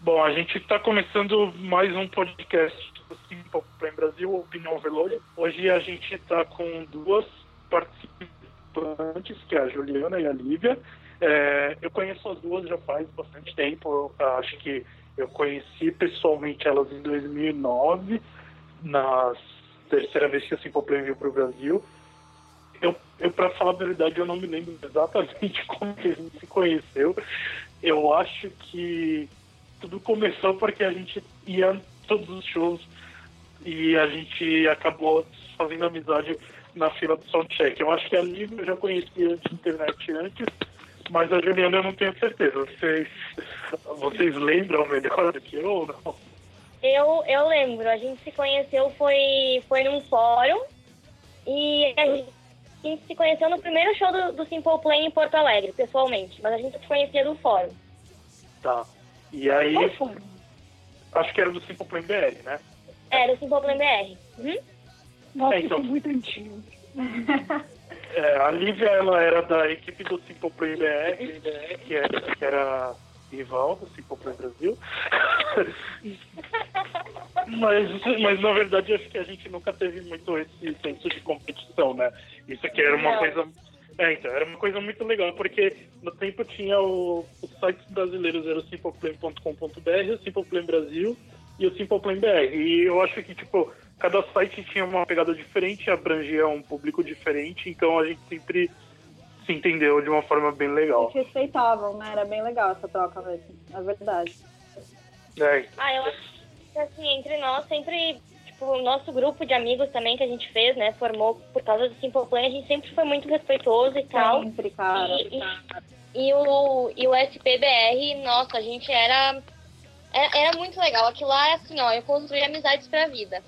Bom, a gente está começando mais um podcast do Simple Play Brasil, Opinião Overload. Hoje a gente está com duas participantes, que é a Juliana e a Lívia. É, eu conheço as duas já faz bastante tempo. Eu acho que eu conheci pessoalmente elas em 2009, na terceira vez que a Simple Play veio para o Brasil. Eu, eu para falar a verdade, eu não me lembro exatamente como que a gente se conheceu. Eu acho que tudo começou porque a gente ia todos os shows e a gente acabou fazendo amizade na fila do soundcheck. Eu acho que a Lívia eu já conhecia de internet antes, mas a Juliana eu não tenho certeza. Vocês, vocês lembram melhor do que eu ou não? Eu, eu lembro, a gente se conheceu foi, foi num fórum e a gente, a gente se conheceu no primeiro show do, do Simple Play em Porto Alegre, pessoalmente, mas a gente se conhecia do fórum. Tá. E aí. Acho que era do Simple Play BR, né? Era do Simple Play BR. Uhum. Nossa, É, então. isso é muito antigo. É, a Lívia ela era da equipe do Simple Play BR, que era, que era rival do Simple Play Brasil. mas, mas na verdade acho que a gente nunca teve muito esse senso de competição, né? Isso aqui era uma Não. coisa. É, então, era uma coisa muito legal, porque no tempo tinha o, os sites brasileiros, era o simpleplay.com.br, o Simple Play Brasil e o Simple Play BR. E eu acho que, tipo, cada site tinha uma pegada diferente, abrangia um público diferente, então a gente sempre se entendeu de uma forma bem legal. Eles respeitavam, né? Era bem legal essa troca mesmo. É verdade. É, Ah, eu acho que assim, entre nós sempre, tipo, o nosso grupo de amigos também que a gente fez, né, formou por causa do Simple Play, a gente sempre foi muito respeitoso e tal. Sempre, cara. E, e, e o, e o SPBR, nossa, a gente era, era. Era muito legal. Aquilo lá é assim, ó, eu construí amizades pra vida.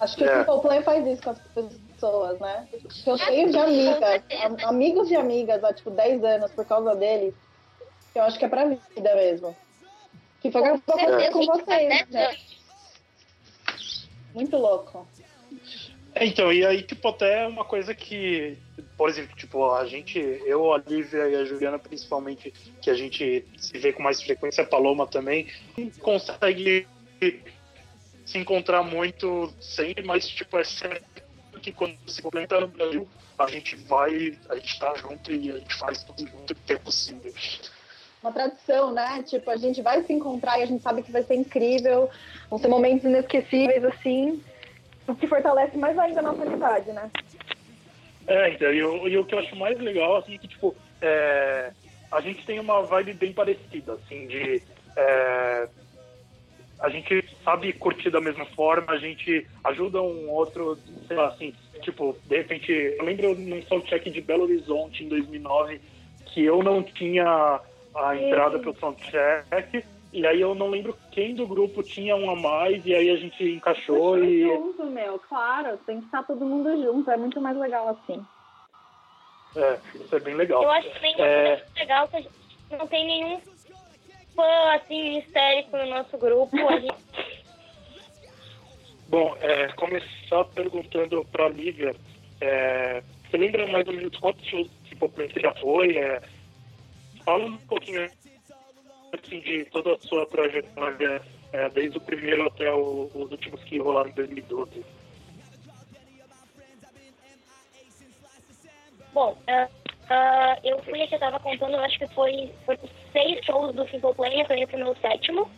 Acho que É. o Simple Play faz isso com as pessoas, né? Eu tenho de amigas, am- amigos de amigas há tipo 10 anos por causa deles. que Eu acho que é pra vida mesmo. Que foi o que eu fazendo com vocês, né? Muito louco. É, então, e aí, tipo, até uma coisa que, por exemplo, tipo, a gente, eu, a Lívia e a Juliana, principalmente, que a gente se vê com mais frequência, a Paloma também, consegue se encontrar muito sempre, mas, tipo, é certo que quando se complementa no Brasil, a gente vai, a gente tá junto e a gente faz tudo junto que é possível. Uma tradição, né? Tipo, a gente vai se encontrar e a gente sabe que vai ser incrível. Vão ser momentos inesquecíveis, assim. O que fortalece mais ainda a nossa amizade, né? É, então, e, o- e o que eu acho mais legal, assim, é que, tipo, é, a gente tem uma vibe bem parecida, assim, de... é, a gente sabe curtir da mesma forma, a gente ajuda um outro, sei lá, assim, tipo, de repente, eu lembro num soundcheck de Belo Horizonte, em 2009, que eu não tinha a entrada pro soundcheck, e aí eu não lembro quem do grupo tinha um a mais, e aí a gente encaixou e... junto, meu, claro. Tem que estar todo mundo junto. É muito mais legal assim. É, isso é bem legal. Eu acho que nem É. é legal que a gente não tem nenhum fã assim histérico no nosso grupo. Gente Bom, é, começar perguntando para a Lívia, é, você lembra mais ou menos quantos shows você já foi? É, fala um pouquinho assim, de toda a sua trajetória, é, desde o primeiro até o- os últimos que rolaram em 2012. Bom, ah, eu fui a que eu tava contando, acho que foi, foi seis shows do Simple Plan, eu fui pro meu sétimo.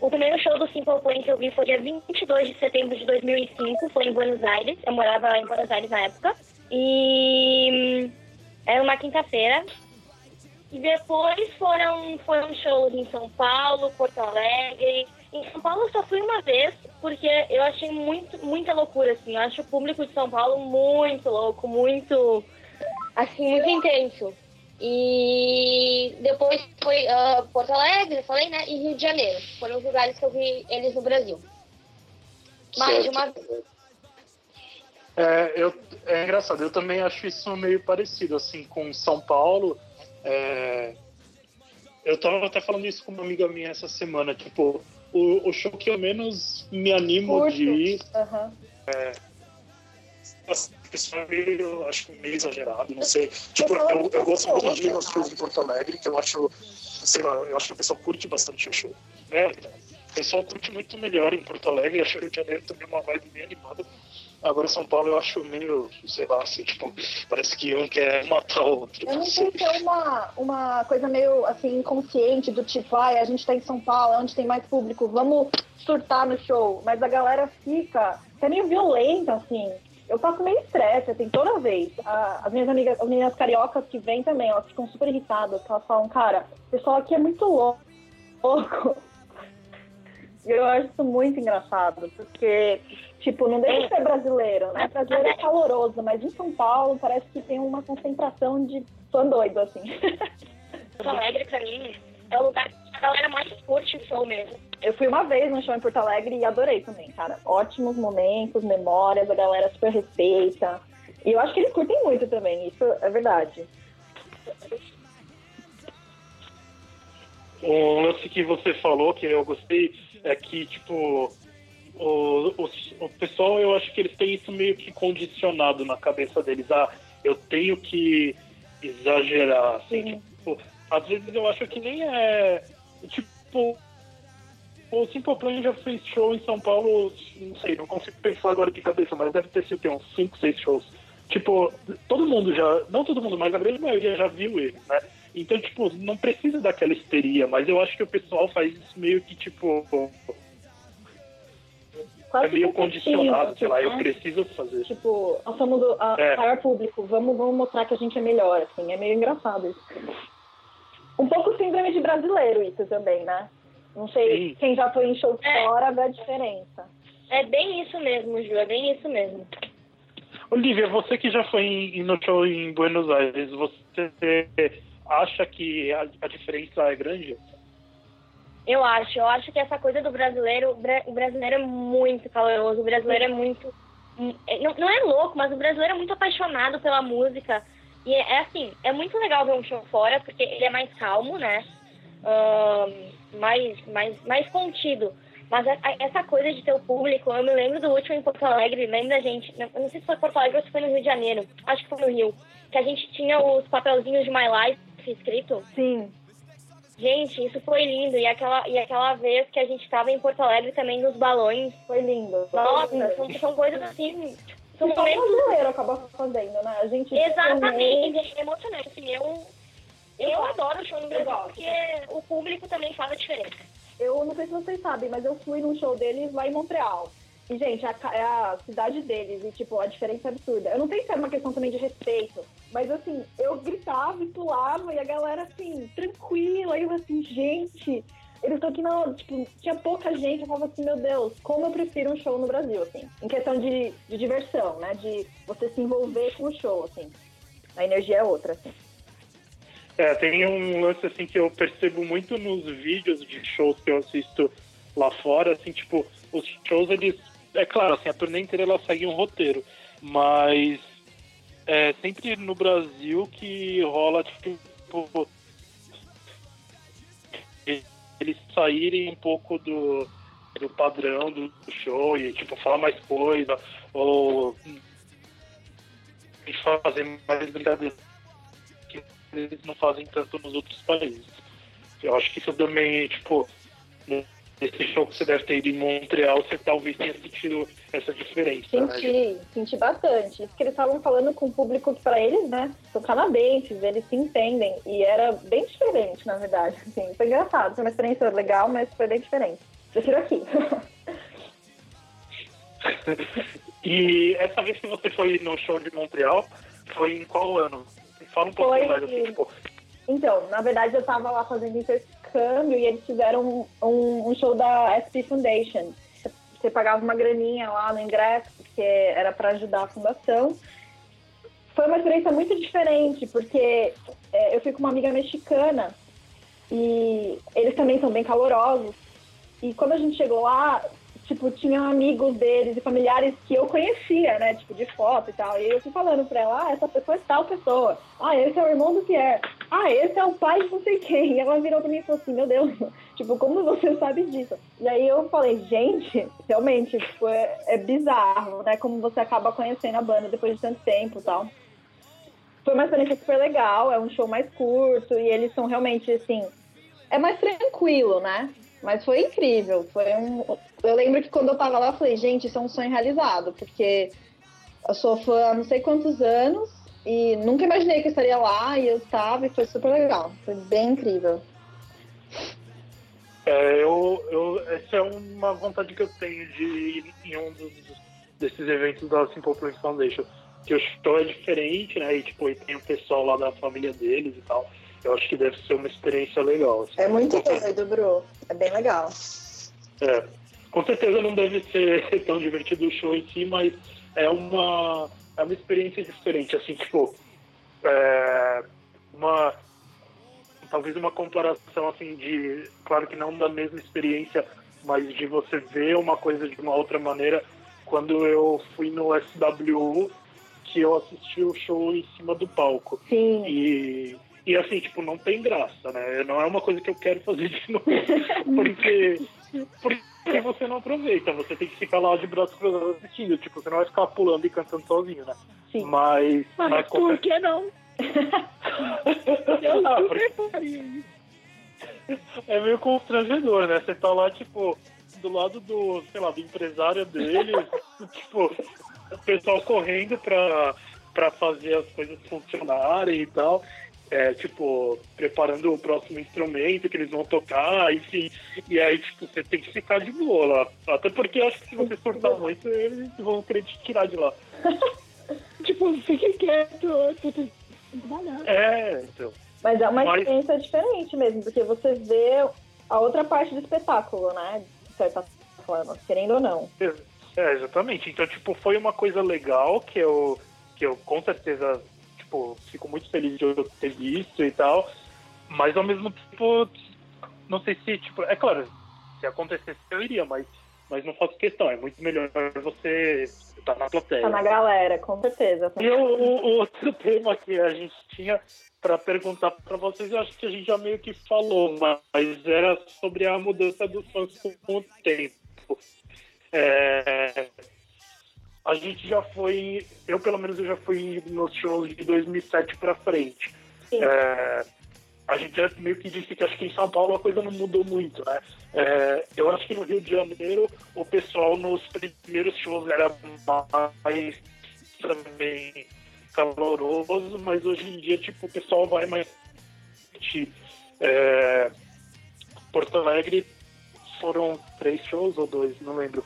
O primeiro show do Simple Plan que eu vi foi dia 22 de setembro de 2005, foi em Buenos Aires. Eu morava em Buenos Aires na época. E hum, era uma quinta-feira. E depois foram, foram shows em São Paulo, Porto Alegre. Em São Paulo eu só fui uma vez, porque eu achei muito, muita loucura, assim. Eu acho o público de São Paulo muito louco, muito assim, muito intenso. E depois foi ah, Porto Alegre, eu falei, né? E Rio de Janeiro. Foram os lugares que eu vi eles no Brasil. Mais de uma vez. É, eu, é engraçado, eu também acho isso meio parecido, assim, com São Paulo. É, eu tava até falando isso com uma amiga minha essa semana, tipo, o, o show que eu menos me animo Curto. de ir Aham. assim, o pessoal é meio, acho meio exagerado, não sei. Tipo, eu, eu gosto muito de ir nos shows em Porto Alegre, que eu acho, sei lá, eu acho que o pessoal curte bastante o show. Né? O pessoal curte muito melhor em Porto Alegre, acho que o Rio de Janeiro também é uma vibe bem animada. Agora São Paulo eu acho meio, sei lá, assim, tipo, parece que um quer matar o outro. Eu não sei se é uma, uma coisa meio assim, inconsciente do tipo, ai, a gente tá em São Paulo, é onde tem mais público, vamos surtar no show. Mas a galera fica, é meio violenta, assim. Eu passo meio estresse, assim, toda vez. as minhas amigas, as meninas cariocas que vêm também, elas ficam super irritadas, elas falam, cara, o pessoal aqui é muito louco. Eu acho isso muito engraçado, porque Tipo, não deve ser brasileiro, né? Brasileiro é caloroso, mas em São Paulo parece que tem uma concentração de fã doido, assim. Porto Alegre, pra mim, é o lugar a galera mais curte o show mesmo. Eu fui uma vez no show em Porto Alegre e adorei também, cara. Ótimos momentos, memórias, a galera super respeita. E eu acho que eles curtem muito também, isso é verdade. Um lance que você falou que eu gostei é que, tipo, o, o, o, pessoal, eu acho que eles têm isso meio que condicionado na cabeça deles. Ah, eu tenho que exagerar, assim, tipo, às vezes eu acho que nem é, tipo, o Simple Plan já fez show em São Paulo, não sei, não consigo pensar agora de cabeça, mas deve ter sido uns 5, 6 shows. Tipo, todo mundo já, não todo mundo, mas a grande maioria já viu ele, né? Então, tipo, não precisa daquela histeria, mas eu acho que o pessoal faz isso meio que, tipo, é meio condicionado, sei lá, eu preciso fazer. Tipo, nós somos o é. maior público, vamos, vamos mostrar que a gente é melhor, assim, é meio engraçado isso. Um pouco síndrome de brasileiro isso também, né? Não sei, Sim. quem já foi em show é. fora vê a diferença. É bem isso mesmo, Ju, é bem isso mesmo. Olivia, você que já foi em, no show em Buenos Aires, você acha que a, a diferença é grande? Eu acho, eu acho que essa coisa do brasileiro, o brasileiro é muito caloroso, o brasileiro é muito. É, não, não é louco, mas o brasileiro é muito apaixonado pela música. E é, é assim, é muito legal ver um show fora, porque ele é mais calmo, né? Um, mais, mais, mais contido. Mas a, a, essa coisa de ter o público, eu me lembro do último em Porto Alegre, lembra gente, não, não sei se foi Porto Alegre ou se foi no Rio de Janeiro, acho que foi no Rio, que a gente tinha os papelzinhos de My Life escrito. Sim. Gente, isso foi lindo. E aquela, e aquela vez que a gente estava em Porto Alegre também nos balões. Foi lindo. Nossa, São, são coisas assim. São só momentos... brasileiro acaba fazendo, né? A gente Exatamente, é emocionante. Assim, eu, eu adoro o show no Brasil porque o público também faz a diferença. Eu não sei se vocês sabem, mas eu fui num show deles lá em Montreal. E, gente, a, é a cidade deles, e, tipo, a diferença é absurda. Eu não sei se era uma questão também de respeito, mas, assim, eu gritava e pulava, e a galera, assim, tranquila. E eu, assim, gente, eles estão aqui na. Tipo, tinha pouca gente. Eu falava assim, meu Deus, como eu prefiro um show no Brasil, assim. Em questão de, de diversão, né? De você se envolver com o show, assim. A energia é outra, assim. É, tem um lance, assim, que eu percebo muito nos vídeos de shows que eu assisto lá fora, assim, tipo, os shows, eles é claro, assim, a turnê inteira ela segue um roteiro, mas é sempre no Brasil que rola, tipo, eles saírem um pouco do, do padrão do show e, tipo, falar mais coisa, ou fazer mais brincadeiras que eles não fazem tanto nos outros países. Eu acho que isso também, tipo, nesse show que você deve ter ido em Montreal, você talvez tenha sentido essa diferença. Senti, né? senti bastante. Isso que eles estavam falando com o público que para eles, né, são canadenses, eles se entendem. E era bem diferente, na verdade. Assim, foi engraçado, foi uma experiência legal, mas foi bem diferente. Prefiro aqui. e essa vez que você foi no show de Montreal, foi em qual ano? Fala um pouquinho foi... mais assim, tipo... Então, na verdade eu estava lá fazendo intercâmbio e eles fizeram um, um, show da SP Foundation. Você pagava uma graninha lá no ingresso, porque era para ajudar a fundação. Foi uma experiência muito diferente, porque é, eu fui com uma amiga mexicana e eles também são bem calorosos. E quando a gente chegou lá, tipo, tinha amigos deles e familiares que eu conhecia, né? Tipo, de foto e tal. E eu fui falando pra ela, ah, essa pessoa é tal pessoa. Ah, esse é o irmão do Pierre. Ah, esse é o pai de não sei quem. E ela virou pra mim e falou assim, meu Deus, Tipo, como você sabe disso? E aí eu falei, gente, realmente, tipo, é, é bizarro, né? Como você acaba conhecendo a banda depois de tanto tempo e tal. Foi uma experiência super legal, é um show mais curto e eles são realmente, assim, é mais tranquilo, né? Mas foi incrível. Foi um... Eu lembro que quando eu tava lá, eu falei, gente, isso é um sonho realizado, porque eu sou fã há não sei quantos anos e nunca imaginei que eu estaria lá e eu estava e foi super legal. Foi bem incrível. É, eu, eu, essa é uma vontade que eu tenho de ir em um dos, desses eventos da Simple Plan Foundation. Que o show é diferente, né? E, tipo, e tem o pessoal lá da família deles e tal. Eu acho que deve ser uma experiência legal. Assim. É muito doido, Bru. É bem legal. É. Com certeza não deve ser tão divertido o show em si, mas é uma, é uma experiência diferente. Assim, tipo, é uma talvez uma comparação assim de, claro que não da mesma experiência, mas de você ver uma coisa de uma outra maneira. Quando eu fui no SWU, que eu assisti o show em cima do palco. Sim. E, e assim, tipo, não tem graça, né? Não é uma coisa que eu quero fazer de novo. porque, porque você não aproveita, você tem que ficar lá de braços cruzados assistindo. Tipo, você não vai ficar pulando e cantando sozinho, né? Sim. Mas. Mas, mas por que não? eu não, porque... É meio constrangedor, né? Você tá lá, tipo, do lado do, sei lá, do empresário dele, tipo, o pessoal correndo pra, pra fazer as coisas funcionarem e tal. É, tipo, preparando o próximo instrumento que eles vão tocar, enfim. E aí, tipo, você tem que ficar de boa lá. Até porque eu acho que se você surtar muito, eles vão querer te tirar de lá. tipo, fique quieto, É, então. Mas é uma Mas- experiência diferente mesmo, porque você vê a outra parte do espetáculo, né? De certa forma, querendo ou não. É, exatamente. Então, tipo, foi uma coisa legal que eu, que eu com certeza, tipo, fico muito feliz de eu ter visto e tal. Mas ao mesmo tempo, não sei se, tipo, é claro, se acontecesse eu iria, mas, mas não faço questão. É muito melhor você estar na plateia. Tá na galera, com certeza. E o, o- o outro tema que a gente tinha para perguntar para vocês, eu acho que a gente já meio que falou, mas era sobre a mudança dos fãs com o tempo. É, a gente já foi, eu pelo menos eu já fui nos shows de 2007 para frente. É, a gente já meio que disse que acho que em São Paulo a coisa não mudou muito, né? É, eu acho que no Rio de Janeiro o pessoal nos primeiros shows era mais também caloroso, mas hoje em dia tipo o pessoal vai mais é, Porto Alegre foram três shows ou dois, não lembro.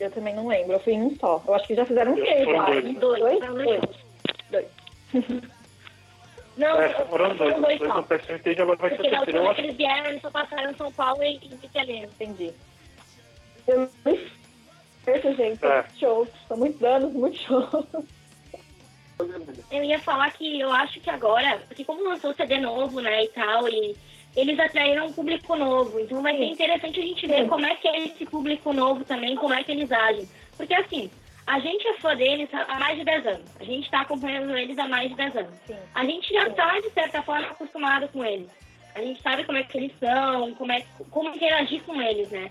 Eu também não lembro, eu fui em um só. Eu acho que já fizeram Eu três lá. dois. Dois. Dois? Dois. dois. Não, É, foram dois, foram dois dois só. no PSNT e agora vai ser Porque da terceiro. Eu última acho que eles vieram, eles só passaram em São Paulo e em Italiano. Entendi. Eu Esse, gente, É. shows. São muitos anos, muitos shows. Eu ia falar que eu acho que agora, porque como lançou o CD novo, né, e tal, e eles atraíram um público novo. Então vai ser interessante a gente ver como é que é esse público novo também, como é que eles agem. Porque assim, a gente é fã deles há mais de 10 anos. A gente tá acompanhando eles há mais de 10 anos. Sim. A gente já tá, de certa forma, acostumado com eles. A gente sabe como é que eles são, como, é, como interagir com eles, né?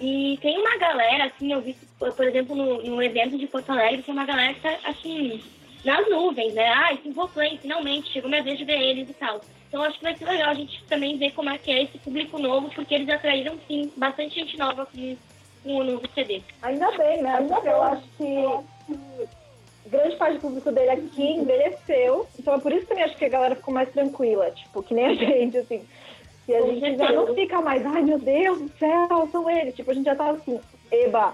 E tem uma galera, assim, eu vi, por exemplo, no, no evento de Porto Alegre, tem uma galera que tá, assim, nas nuvens, né? Ai, Simple Plan, finalmente, chegou minha vez de ver eles e tal. Então acho que vai ser legal a gente também ver como é que é esse público novo, porque eles atraíram, sim, bastante gente nova com, com o novo CD. Ainda bem, né? Porque eu acho que grande parte do público dele aqui envelheceu. Então é por isso que eu acho que a galera ficou mais tranquila. Tipo, que nem a gente, assim. E a Com gente já certeza. não fica mais, ai meu Deus do céu, são eles. Tipo, a gente já tá assim, eba,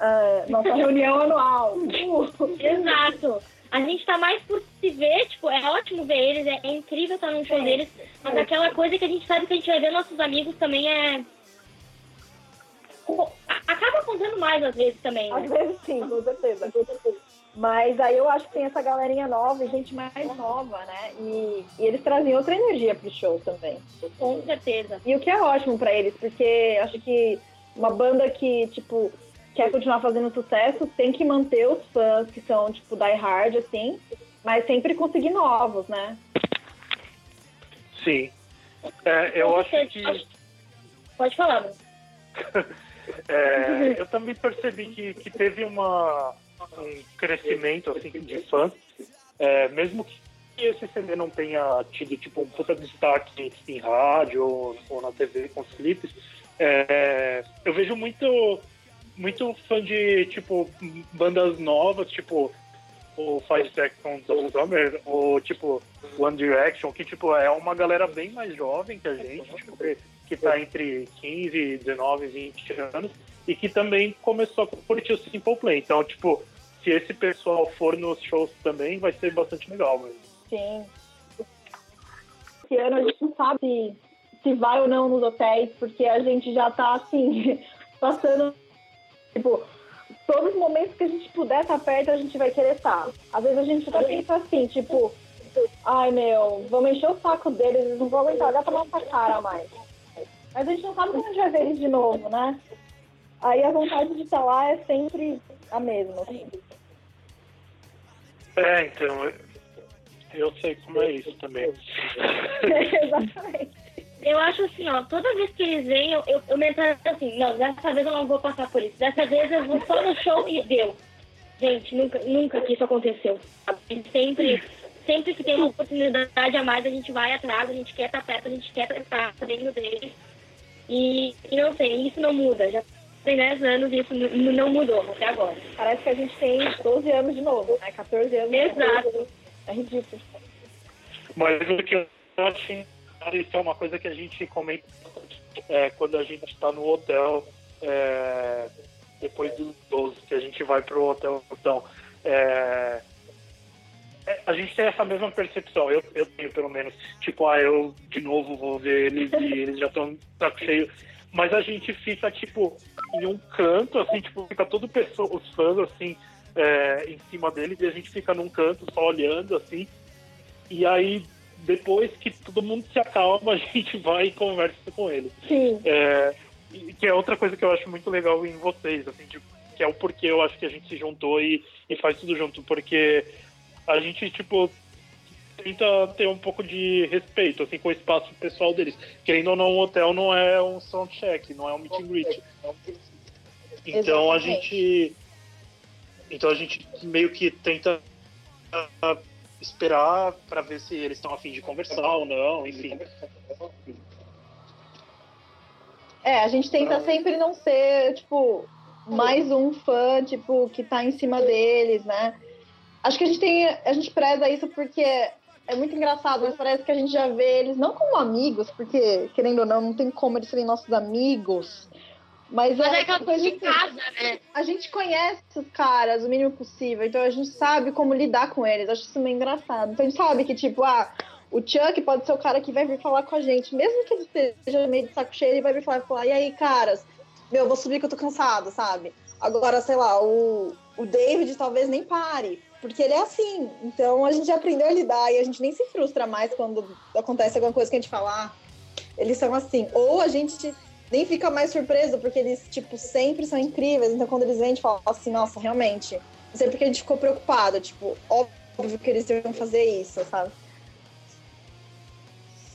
ah, nossa reunião anual. Uh, Exato. A gente tá mais por se ver, tipo, é ótimo ver eles, é, é incrível estar num show Sim. deles, mas aquela coisa que a gente sabe que a gente vai ver nossos amigos também é. Acaba contando mais às vezes também, Às né? vezes sim, com certeza. Mas aí eu acho que tem essa galerinha nova e gente mais nova, né? E, e eles trazem outra energia pro show também. Com certeza. E o que é ótimo pra eles, porque acho que uma banda que, tipo, quer continuar fazendo sucesso tem que manter os fãs que são, tipo, die hard, assim, mas sempre conseguir novos, né? Sim. É, eu acho que. Pode falar, mano. é, eu também percebi que, que teve uma, um crescimento assim, de fãs, é, mesmo que esse CD não tenha tido tipo um puta destaque em rádio ou, ou na TV com os clipes, é, eu vejo muito muito fã de tipo bandas novas, tipo o Five Seconds of Summer, ou tipo One Direction, que tipo é uma galera bem mais jovem que a gente, tipo, que tá entre 15, 19, 20 anos, e que também começou a curtir o Simple Play. Então, tipo, se esse pessoal for nos shows também, vai ser bastante legal mesmo. Sim. Esse ano a gente não sabe se, vai ou não nos hotéis, porque a gente já tá, assim, passando, tipo, todos os momentos que a gente puder estar perto, a gente vai querer estar. Às vezes a gente fica pensa assim, tipo, ai meu, vamos encher o saco deles, eles não vão aguentar olhar pra nossa cara mais. Mas a gente não sabe quando a gente vai ver eles de novo, né? Aí a vontade de estar lá é sempre a mesma. Assim. É, então, eu sei como é isso também. Exatamente. Eu acho assim, ó, toda vez que eles vêm, eu, eu, eu mentalizo assim, não, dessa vez eu não vou passar por isso. Dessa vez eu vou só no show e deu. Gente, nunca, nunca que isso aconteceu. Sempre, sempre que tem uma oportunidade a mais, a gente vai atrás, a gente quer estar perto, a gente quer estar dentro deles. E, e não sei, isso não muda. Já tem 10 anos e isso não mudou até agora. Parece que a gente tem 12 anos de novo, né? 14 anos. Exato. É ridículo. Mas o que eu acho isso é uma coisa que a gente comenta é, quando a gente está no hotel, é, depois dos 12, que a gente vai pro hotel. Então, é, é, a gente tem essa mesma percepção, eu, eu tenho pelo menos, tipo, ah, eu de novo vou ver eles e eles já estão saco cheio. Mas a gente fica, tipo, em um canto, assim, tipo, fica todo pessoa, os fãs, assim, é, em cima deles, e a gente fica num canto só olhando, assim. E aí, depois que todo mundo se acalma, a gente vai e conversa com eles. Sim. É, que é outra coisa que eu acho muito legal em vocês, assim, tipo, que é o porquê eu acho que a gente se juntou e, e faz tudo junto, porque a gente, tipo, tenta ter um pouco de respeito, assim, com o espaço pessoal deles. Querendo ou não, um hotel não é um soundcheck, não é um meet and greet. Então a gente... Então a gente meio que tenta esperar para ver se eles estão afim de conversar ou não, enfim. É, a gente tenta sempre não ser, tipo, mais um fã, tipo, que tá em cima deles, né? Acho que a gente tem. A gente preza isso porque é muito engraçado, mas parece que a gente já vê eles não como amigos, porque, querendo ou não, não tem como eles serem nossos amigos. Mas, Mas é é aquela coisa de assim, casa, né? A gente conhece os caras o mínimo possível, então a gente sabe como lidar com eles. Acho isso meio engraçado. Então a gente sabe que, tipo, ah, o Chuck pode ser o cara que vai vir falar com a gente. Mesmo que ele esteja meio de saco cheio, ele vai vir falar, falar e aí, caras, meu, vou subir que eu tô cansado, sabe? Agora, sei lá, o, o David talvez nem pare, porque ele é assim. Então a gente aprendeu a lidar e a gente nem se frustra mais quando acontece alguma coisa que a gente fala, ah, eles são assim. Ou a gente nem fica mais surpreso, porque eles, tipo, sempre são incríveis. Então quando eles vêm, a gente fala assim, nossa, realmente. Não sei porque a gente ficou preocupado, tipo, óbvio que eles iam fazer isso, sabe?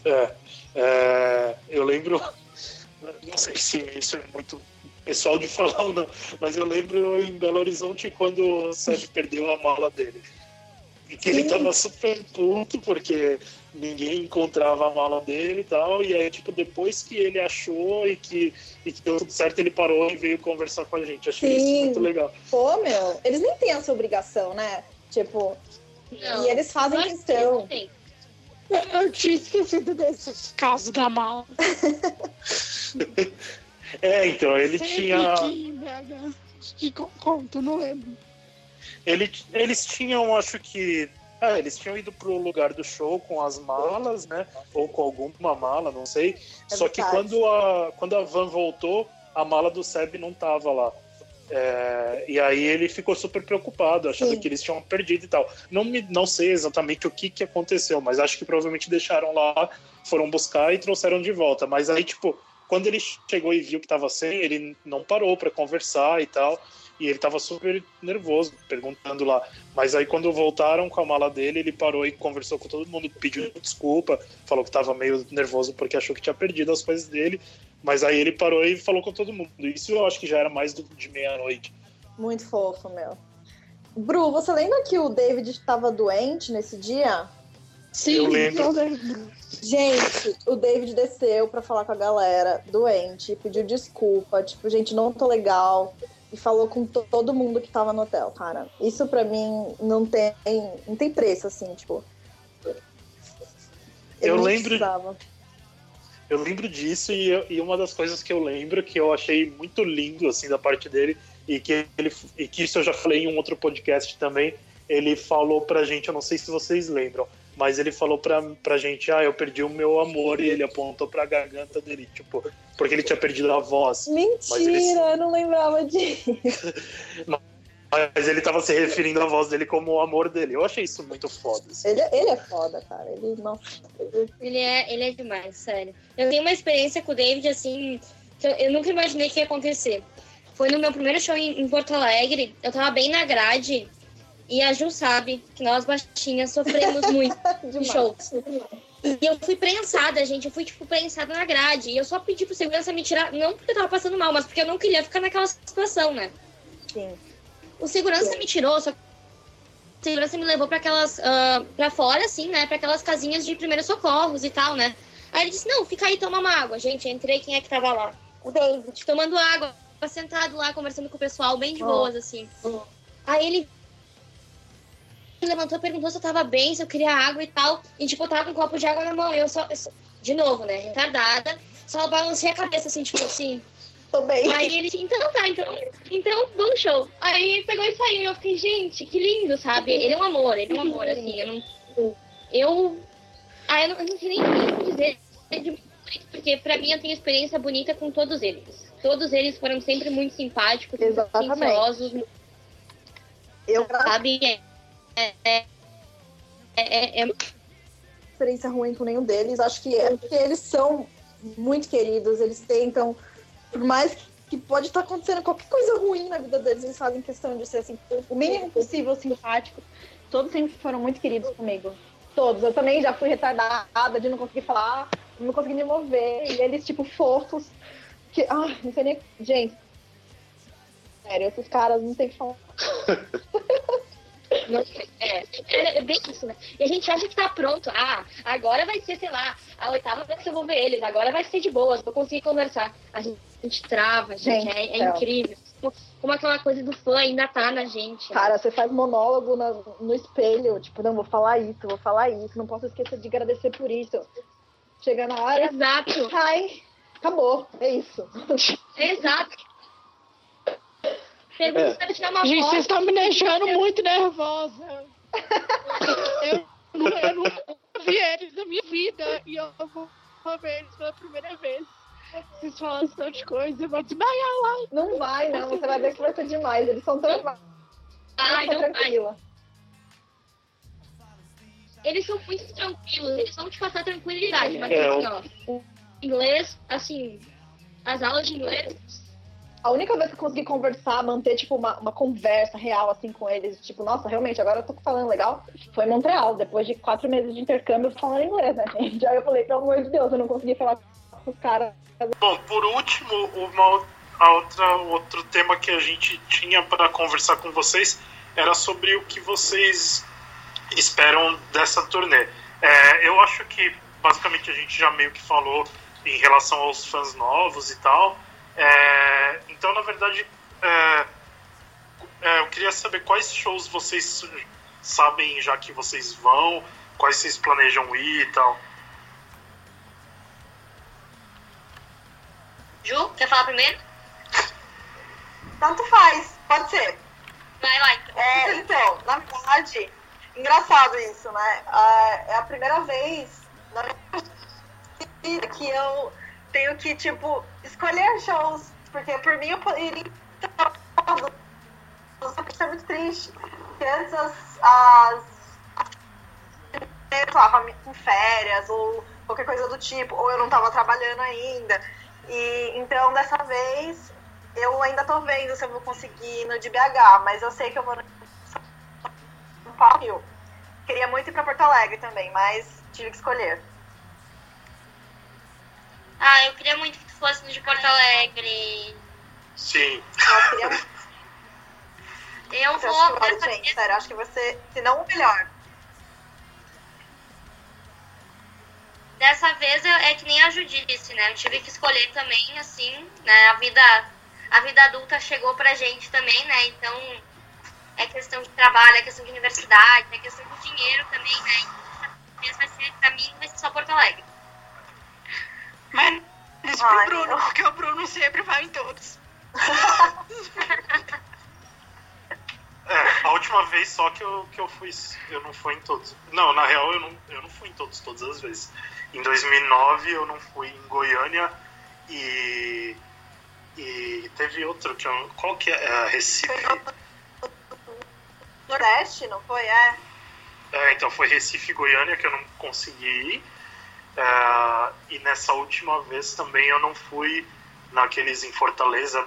É, é, eu lembro, não sei se isso é muito pessoal de falar ou não, mas eu lembro em Belo Horizonte quando o Sérgio perdeu a mala dele. E que ele Sim. tava super puto porque ninguém encontrava a mala dele e tal. E aí, tipo, depois que ele achou e que, e que deu tudo certo, ele parou e veio conversar com a gente. Achei Sim. isso muito legal. Pô, meu, eles nem têm essa obrigação, né? Tipo, Não. e eles fazem Mas questão. tem. Eu tinha esquecido desse caso da mala. É, então, ele Sempre tinha. que que con- conto, não lembro. Ele, eles tinham, acho que. É, eles tinham ido pro lugar do show com as malas, né? Ou com alguma mala, não sei. É Só que quando a, quando a van voltou, a mala do Seb não tava lá. É, e aí ele ficou super preocupado, achando Sim. que eles tinham perdido e tal. Não, me, não sei exatamente o que, que aconteceu, mas acho que provavelmente deixaram lá, foram buscar e trouxeram de volta. Mas aí, tipo, quando ele chegou e viu que tava sem, ele não parou para conversar e tal. E ele tava super nervoso, perguntando lá. Mas aí quando voltaram com a mala dele, ele parou e conversou com todo mundo, pediu desculpa, falou que tava meio nervoso porque achou que tinha perdido as coisas dele. Mas aí ele parou e falou com todo mundo. Isso eu acho que já era mais do, de meia-noite. Muito fofo, meu. Bru, você lembra que o David estava doente nesse dia? Sim, Eu lembro. Gente, o David desceu pra falar com a galera, doente, pediu desculpa, tipo, gente, não tô legal. E falou com to- todo mundo que tava no hotel, cara. Isso pra mim não tem, não tem preço, assim, tipo. Eu nem lembro- precisava. Eu lembro disso e, eu- e uma das coisas que eu lembro que eu achei muito lindo assim da parte dele e que ele e que isso eu já falei em um outro podcast também. Ele falou pra gente, eu não sei se vocês lembram, mas ele falou pra, pra gente, ah, eu perdi o meu amor e ele apontou pra garganta dele, tipo, porque ele tinha perdido a voz. Mentira, ele- eu não lembrava disso. Mas ele tava se referindo à voz dele como o amor dele. Eu achei isso muito foda. assim. Ele, ele é foda, cara. Ele, nossa. Ele é, ele é demais, sério. Eu tenho uma experiência com o David, assim, que eu, eu nunca imaginei que ia acontecer. Foi no meu primeiro show em, em Porto Alegre, eu tava bem na grade, e a Ju sabe que nós baixinhas sofremos muito Demais. shows. E eu fui prensada, gente, eu fui, tipo, prensada na grade. E eu só pedi pro segurança me tirar, não porque eu tava passando mal, mas porque eu não queria ficar naquela situação, né? Sim. O segurança me tirou, só que o segurança me levou para aquelas. ah, pra fora, assim, né? Pra aquelas casinhas de primeiros socorros e tal, né? Aí ele disse: Não, fica aí, toma uma água. Gente, entrei, quem é que tava lá? O David, tomando água, sentado lá, conversando com o pessoal, bem de Ó. boas, assim. Aí ele levantou, perguntou se eu tava bem, se eu queria água e tal. E, tipo, eu tava com um copo de água na mão. Eu só, eu só- de novo, né? Retardada. Só balancei a cabeça, assim, tipo assim. Tô bem. Aí ele disse, então tá, então, então bom show. Aí ele pegou e saiu. E eu fiquei, gente, que lindo, sabe? Ele é um amor, ele é um amor, assim. Eu não. Eu. Ah, eu não, eu não sei nem o que dizer porque pra mim eu tenho experiência bonita com todos eles. Todos eles foram sempre muito simpáticos, muito Exatamente. atenciosos, Eu, sabe? É, é, é, é, é, experiência ruim com nenhum deles. Acho que é porque eles são muito queridos, eles tentam, por mais que pode estar acontecendo qualquer coisa ruim na vida deles, eles fazem questão de ser assim, o mínimo possível simpático. Todos sempre foram muito queridos comigo. Todos. Eu também já fui retardada de não conseguir falar, não conseguir me mover. E eles, tipo, fofos. Que, ah, não sei nem. Gente. Sério, esses caras não tem o que falar. Não sei. É, é, bem isso, né? E a gente acha que tá pronto. Ah, agora vai ser, sei lá, a oitava vez que eu vou ver eles. Agora vai ser de boas, vou conseguir conversar. A gente, a gente trava, gente. Gente, é, é céu. incrível. Como, aquela coisa do fã ainda tá na gente. Cara, você faz monólogo na- no espelho, tipo, não, vou falar isso, vou falar isso, não posso esquecer de agradecer por isso. Chega na hora, Exato, ai, acabou, é isso. exato. Pergunta É. se tirar uma Gente, vocês estão me deixando muito nervosa. Eu, nu- eu nunca vi eles na minha vida e eu vou ver eles pela primeira vez. Vocês falam esse tanto de coisa, eu vou desmaiar lá. Não vai, não, você vai ver que vai ser demais. Eles são tão Ai, não vai. tranquila. Eles são muito tranquilos, eles vão te passar tranquilidade. Mas É, assim, ó, o inglês, assim, as aulas de inglês A única vez que eu consegui conversar, manter, tipo, uma, uma conversa real, assim, com eles, tipo, nossa, realmente, agora eu tô falando legal, foi em Montreal, depois de quatro meses de intercâmbio falando inglês, né, gente? Aí eu falei, pelo amor de Deus, eu não consegui falar com os caras. Bom, por último, uma a outra, outro tema que a gente tinha para conversar com vocês era sobre o que vocês esperam dessa turnê. É, eu acho que basicamente a gente já meio que falou em relação aos fãs novos e tal. É, então, na verdade, é, é, eu queria saber quais shows vocês sabem já que vocês vão, quais vocês planejam ir e tal. Ju, quer falar primeiro? Tanto faz, pode ser. Vai lá, então. É, então, na verdade, engraçado isso, né? Ah, é a primeira vez na minha vida que eu tenho que, tipo, escolher shows. Porque por mim eu iria. Isso é muito triste. Porque antes as. as lá, fami- com férias ou qualquer coisa do tipo, ou eu não tava trabalhando ainda. E então dessa vez eu ainda tô vendo se eu vou conseguir ir no de BH, mas eu sei que eu vou no Paulo. Queria muito ir pra Porto Alegre também, mas tive que escolher. Ah, eu queria muito que tu fosse no de Porto Alegre. Sim. Eu queria muito. Eu Eu vou. acho que gente, sério, acho que você, se não o melhor. Dessa vez eu- é que nem a Judy disse, né? Eu tive que escolher também, assim, né? A vida, a vida adulta chegou pra gente também, né? Então é questão de trabalho, é questão de universidade, é questão de dinheiro também, né? Então, dessa vez vai ser, pra mim, vai ser só Porto Alegre. Mas isso Ai, pro Bruno, porque o Bruno sempre vai em todos. É, a última vez só que eu, que eu fui. Eu não fui em todos. Não, na real eu não, eu não fui em todos, todas as vezes. Em 2009 eu não fui em Goiânia e. E teve outro que eu. Qual que é? é Recife? Nordeste, não foi? É. É, então foi Recife e Goiânia que eu não consegui ir. É, e nessa última vez também eu não fui naqueles em Fortaleza,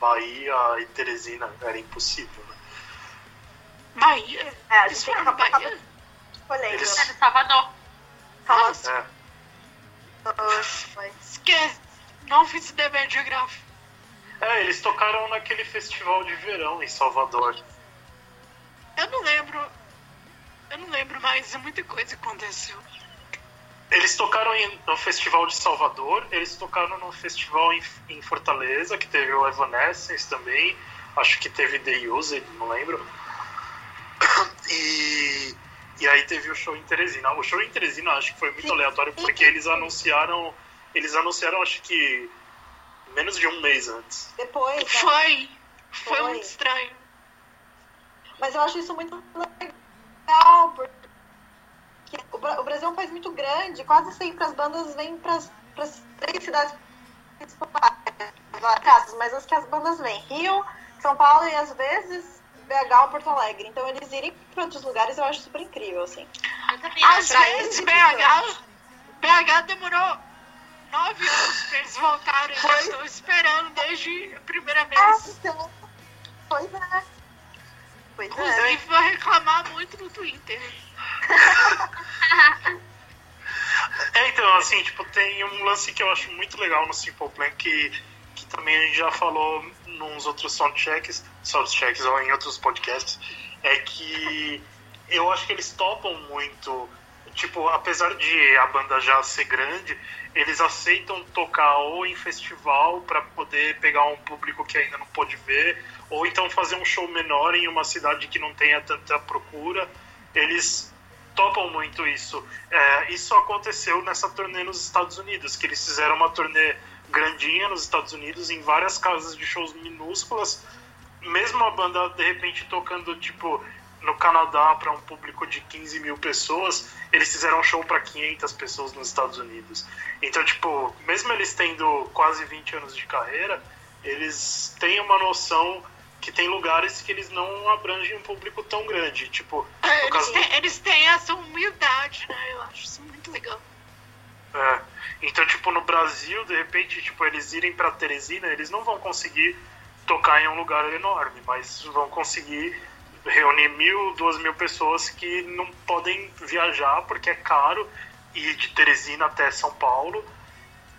Bahia e Teresina. Era impossível, né? Bahia? É, Eles foram acabar Bahia? escolhendo. Eles- do Salvador. Nossa, É. Esquece. Não fiz dever geográfico. É, eles tocaram naquele festival de verão em Salvador. Eu não lembro. Eu não lembro mais, muita coisa que aconteceu. Eles tocaram em- no festival de Salvador, eles tocaram no festival em, em Fortaleza, que teve o Evanescence também, acho que teve The Used, não lembro. E, e aí teve o show em Teresina. O show em Teresina acho que foi muito aleatório, porque eles anunciaram, eles anunciaram acho que menos de um mês antes. Depois, né? Foi. Foi Foi. muito estranho. Mas eu acho isso muito legal, porque o, Bra- o Brasil é um país muito grande, quase sempre as bandas vêm para as três cidades principais, casos, mas as que as bandas vêm, Rio, São Paulo e às vezes BH ou Porto Alegre. Então eles irem para outros lugares eu acho super incrível, assim. Às acho. vezes BH, BH demorou nove anos pra eles voltarem. Eu estou esperando desde a primeira Ah, vez. então, pois é. Pois é. Inclusive, vou reclamar muito no Twitter. Então, assim, tipo, tem um lance que eu acho muito legal no Simple Plan que, que também a gente já falou nos outros soundchecks, soundchecks ou em outros podcasts, é que eu acho que eles topam muito, tipo, apesar de a banda já ser grande, eles aceitam tocar ou em festival para poder pegar um público que ainda não pôde ver, ou então fazer um show menor em uma cidade que não tenha tanta procura. Eles topam muito isso. É, isso aconteceu nessa turnê nos Estados Unidos, que eles fizeram uma turnê grandinha nos Estados Unidos, em várias casas de shows minúsculas, mesmo a banda de repente tocando tipo no Canadá para um público de 15 mil pessoas, eles fizeram um show para 500 pessoas nos Estados Unidos. Então, tipo, mesmo eles tendo quase 20 anos de carreira, eles têm uma noção que tem lugares que eles não abrangem um público tão grande. Tipo, no Eles têm, eles têm essa humildade, né? Eu acho isso muito legal. É. Então, tipo, no Brasil, de repente, tipo, eles irem pra Teresina, eles não vão conseguir tocar em um lugar enorme, mas vão conseguir reunir mil, duas mil pessoas que não podem viajar porque é caro ir de Teresina até São Paulo.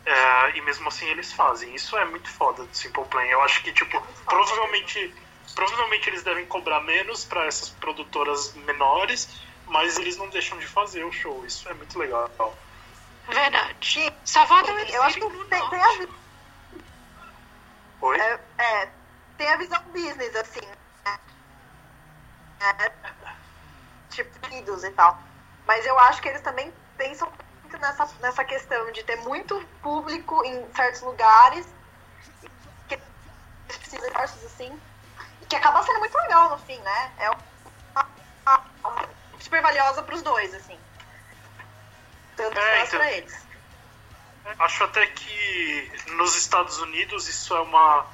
É, e mesmo assim eles fazem. Isso é muito foda do Simple Plan. Eu acho que, tipo, provavelmente, provavelmente eles devem cobrar menos para essas produtoras menores, mas eles não deixam de fazer o show. Isso é muito legal. Verdade. Só falta o Eu acho que tem, tem a, Oi? é, é, tem a visão business, assim. né? É, tipo, idos e tal. Mas eu acho que eles também pensam muito nessa, nessa questão de ter muito público em certos lugares. Que eles precisam de esforços, assim. e Que acaba sendo muito legal no fim, né? É uma, uma- super valiosa pros dois, assim. Tanto É, então. pra eles. Acho até que nos Estados Unidos isso é uma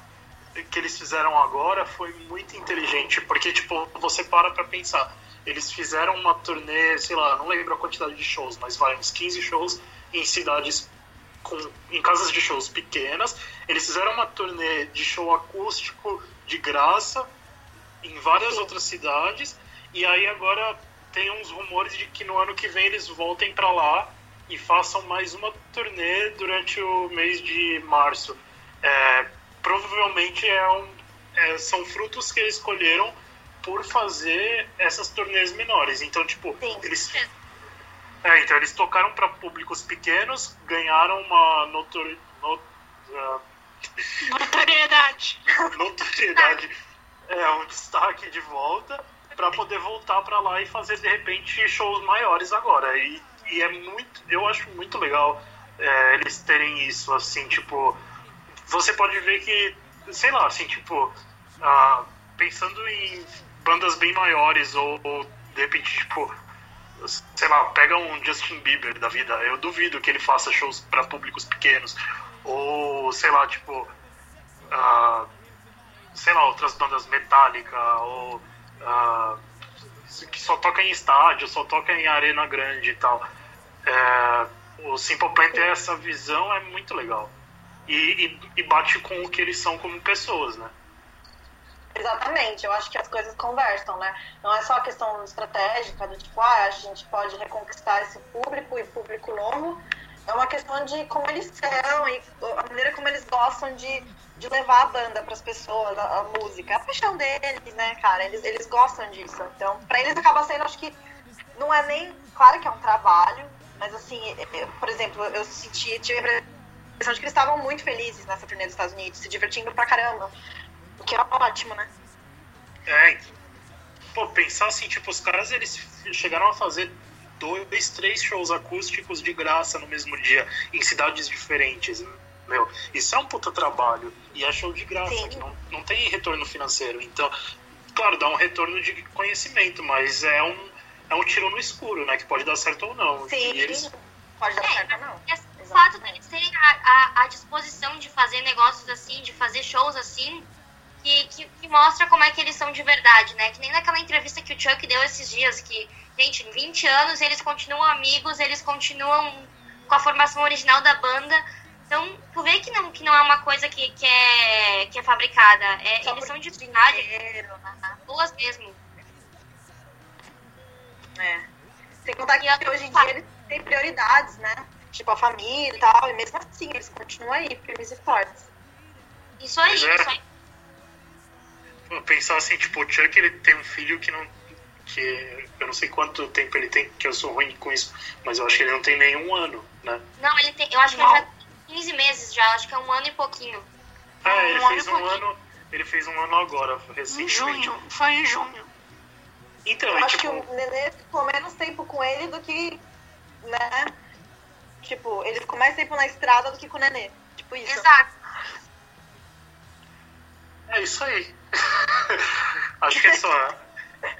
que eles fizeram agora foi muito inteligente, porque tipo, você para pra pensar, eles fizeram uma turnê, sei lá, não lembro a quantidade de shows, mas vai uns 15 shows em cidades com em casas de shows pequenas. Eles fizeram uma turnê de show acústico de graça em várias outras cidades e aí agora tem uns rumores de que no ano que vem eles voltem pra lá e façam mais uma turnê durante o mês de março. É, provavelmente é um, é, são frutos que eles escolheram por fazer essas turnês menores. Então, tipo, Sim. eles. É, então eles tocaram para públicos pequenos, ganharam uma notori, no, uh, Notoriedade. notoriedade, é, um destaque de volta, para poder voltar para lá e fazer de repente shows maiores agora. E, e é muito, eu acho muito legal é, eles terem isso, assim, tipo, você pode ver que, sei lá, assim, tipo, ah, pensando em bandas bem maiores ou, ou de repente, tipo, sei lá, pega um Justin Bieber da vida, eu duvido que ele faça shows para públicos pequenos. Ou, sei lá, tipo, ah, sei lá, outras bandas Metallica, ou ah, que só toca em estádio, só toca em arena grande e tal. É, o Simple Plan ter essa visão é muito legal. E, e, e bate com o que eles são como pessoas, né? Exatamente, eu acho que as coisas conversam, né? Não é só a questão estratégica do tipo, ah, a gente pode reconquistar esse público e público novo. É uma questão de como eles são e a maneira como eles gostam de, de levar a banda para as pessoas, a, a, música. A paixão deles, né, cara? Eles, eles gostam disso. Então, para eles acaba sendo, acho que não é nem. Claro que é um trabalho, mas assim, eu, por exemplo, eu senti, tive a impressão de que eles estavam muito felizes nessa turnê dos Estados Unidos, se divertindo pra caramba. O que é ótimo, né? É, pô, pensar assim, tipo, os caras eles chegaram a fazer dois, três shows acústicos de graça no mesmo dia, em cidades diferentes. Meu, isso é um puta trabalho. E é show de graça, não, não tem retorno financeiro. Então, claro, dá um retorno de conhecimento, mas é um, é um tiro no escuro, né? Que pode dar certo ou não. Sim, eles... pode dar certo ou não. O fato deles terem a, a, a disposição de fazer negócios assim, de fazer shows assim, que, que, que, mostra como é que eles são de verdade, né? Que nem naquela entrevista que o Chuck deu esses dias, que, gente, em 20 anos eles continuam amigos, eles continuam com a formação original da banda. Então, tu vê que não, que não é uma coisa que, que, é, que é fabricada. É, eles são de verdade, boas mesmo. É. Sem contar que hoje em dia eles têm prioridades, né? Tipo a família e tal, e mesmo assim eles continuam aí, firmes e fortes. Isso aí, isso aí pensar assim, tipo, o Chuck ele tem um filho que não. que eu não sei quanto tempo ele tem, que eu sou ruim com isso, mas eu acho que ele não tem nenhum ano, né? Não, ele tem. Eu acho não. que ele já tem 15 meses já, acho que é um ano e pouquinho. É, ele um fez um ano. Ele fez um ano agora, recentemente. Em junho, foi em junho. Então, eu é, acho tipo... que o Nenê ficou menos tempo com ele do que. né? Tipo, ele ficou mais tempo na estrada do que com o Nenê. Tipo isso. Exato. É isso aí. Acho que é só.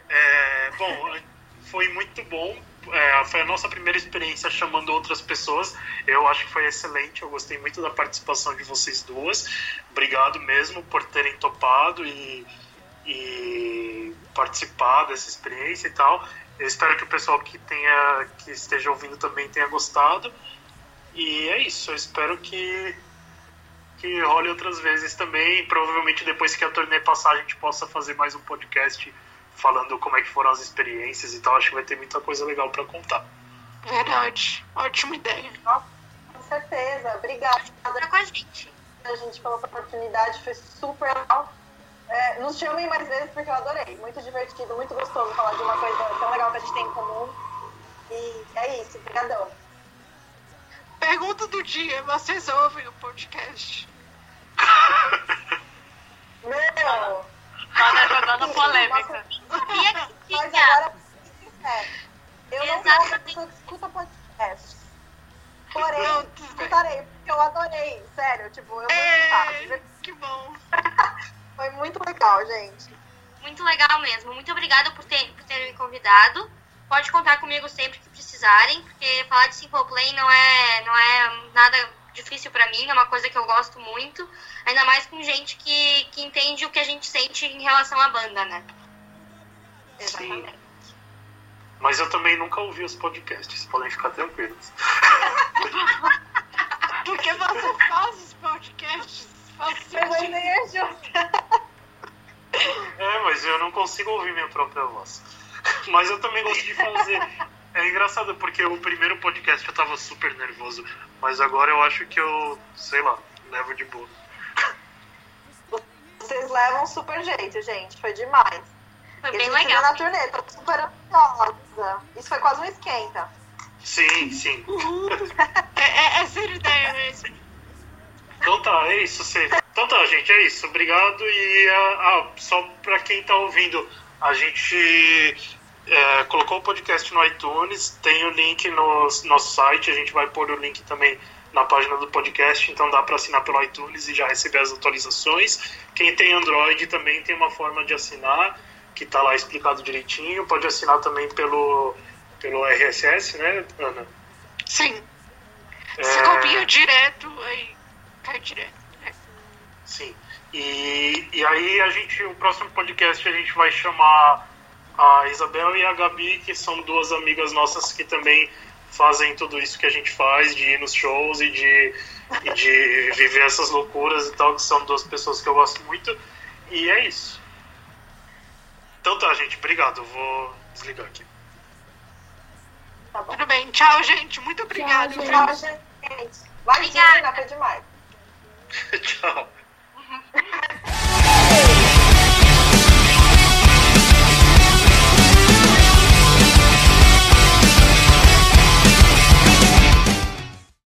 É, bom, foi muito bom. É, foi a nossa primeira experiência chamando outras pessoas. Eu acho que foi excelente. Eu gostei muito da participação de vocês duas. Obrigado mesmo por terem topado e, e participar dessa experiência e tal. Eu espero que o pessoal que tenha que esteja ouvindo também tenha gostado. E é isso. Eu espero que que role outras vezes também. Provavelmente depois que a turnê passar, a gente possa fazer mais um podcast falando como é que foram as experiências e tal. Acho que vai ter muita coisa legal para contar. Verdade. Ótima ideia. Com certeza. Obrigada. com a gente. A gente pela oportunidade, foi super legal. É, nos chamem mais vezes porque eu adorei. Muito divertido, muito gostoso falar de uma coisa tão legal que a gente tem em comum. E é isso, obrigadão. Pergunta do dia, vocês ouvem o podcast? Meu! Tá jogando polêmica. Mas agora, é, eu não sou uma Exatamente. escuta podcast. Porém, Pronto, escutarei, porque eu adorei, sério. Tipo, eu vou. É, que bom. Foi muito legal, gente. Muito legal mesmo. Muito obrigada por, ter, por terem me convidado. Pode contar comigo sempre que precisarem, porque falar de Simple Play não é, não é nada difícil pra mim, é uma coisa que eu gosto muito. Ainda mais com gente que, que entende o que a gente sente em relação à banda, né? Exatamente. Mas eu também nunca ouvi os podcasts, podem ficar tranquilos. Porque você faz os podcasts. Faz sentido. nem ajuda. É, mas eu não consigo ouvir minha própria voz. Mas eu também gosto de fazer. É, é engraçado porque o primeiro podcast eu tava super nervoso, mas agora eu acho que eu, sei lá, levo de boa. Vocês levam super jeito, gente. Foi demais. Foi E a bem gente legal. na turnê, tô super ansiosa. Isso foi quase um esquenta. Sim, sim. É, é, é sério ideia mesmo. Então tá, é isso. Você... Então tá, gente, é isso. Obrigado. E ah, ah, só pra quem tá ouvindo, a gente é, colocou o podcast no iTunes, tem o link no nosso site, a gente vai pôr o link também na página do podcast, então dá para assinar pelo iTunes e já receber as atualizações. Quem tem Android também tem uma forma de assinar, que tá lá explicado direitinho. Pode assinar também pelo, pelo RSS, né, Ana? Sim. Você É, copia direto, aí cai direto. É. Sim. E, e aí a gente, o próximo podcast a gente vai chamar a Isabel e a Gabi, que são duas amigas nossas que também fazem tudo isso que a gente faz, de ir nos shows e de, e de viver essas loucuras e tal, que são duas pessoas que eu gosto muito. E é isso. Então tá, gente, obrigado. Eu vou desligar aqui. Tá bom. Tudo bem. Tchau, gente. Muito obrigado. gente. viu? Tchau, gente. Vai, Obrigada. Foi demais. Tchau.